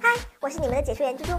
嗨，我是你们的解说员猪猪。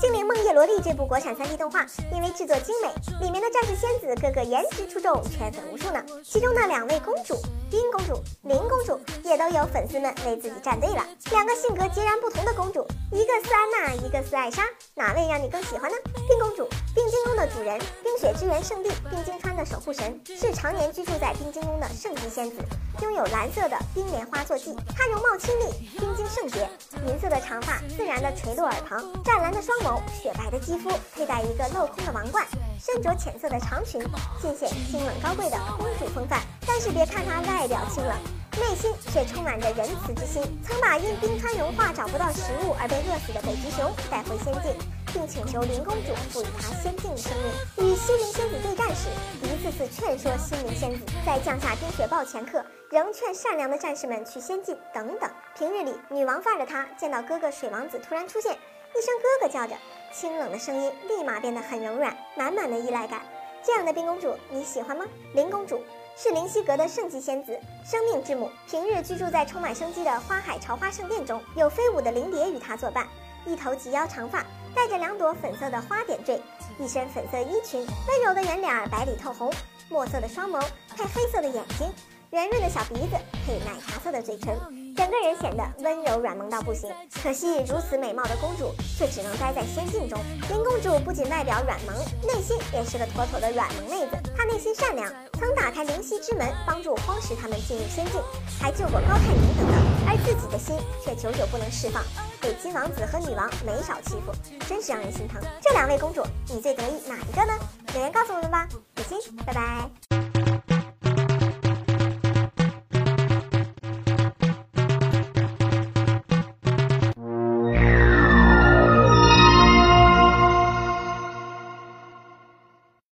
精灵梦叶罗丽》这部国产 3D 动画，因为制作精美，里面的战士仙子个个颜值出众，圈粉无数呢。其中的两位公主，冰公主、灵公主，也都有粉丝们为自己站队了。两个性格截然不同的公主，一个是安娜，一个是艾莎，哪位让你更喜欢呢？冰公主，冰晶宫的主人，冰雪之源圣地冰晶川的守护神，是常年居住在冰晶宫的圣级仙子，拥有蓝色的冰莲花坐骑。她容貌清丽，冰圣洁，银色的长发自然的垂落耳旁，湛蓝的双眸。雪白的肌肤，佩戴一个镂空的王冠，身着浅色的长裙，尽显清冷高贵的公主风范。但是别看她外表清冷，内心却充满着仁慈之心。曾把因冰川融化找不到食物而被饿死的北极熊带回仙境，并请求灵公主赋予她仙境的生命。与心灵仙子对战时，一次次劝说心灵仙子，在降下冰雪暴前刻，仍劝善良的战士们去仙境等等。平日里女王范儿的她，见到哥哥水王子突然出现。一声哥哥叫着，清冷的声音立马变得很柔软，满满的依赖感。这样的冰公主你喜欢吗？灵公主是灵犀阁的圣级仙子，生命之母，平日居住在充满生机的花海朝花圣殿中，有飞舞的灵蝶与她作伴。一头及腰长发，带着两朵粉色的花点缀，一身粉色衣裙，温柔的圆脸儿白里透红，墨色的双眸配黑色的眼睛，圆润的小鼻子配奶茶色的嘴唇。整个人显得温柔软萌到不行，可惜如此美貌的公主却只能待在仙境中。林公主不仅外表软萌，内心也是个妥妥的软萌妹子。她内心善良，曾打开灵犀之门，帮助荒石他们进入仙境，还救过高泰明等等。而自己的心却久久不能释放，被金王子和女王没少欺负，真是让人心疼。这两位公主，你最得意哪一个呢？留言告诉我们吧。比心，拜拜。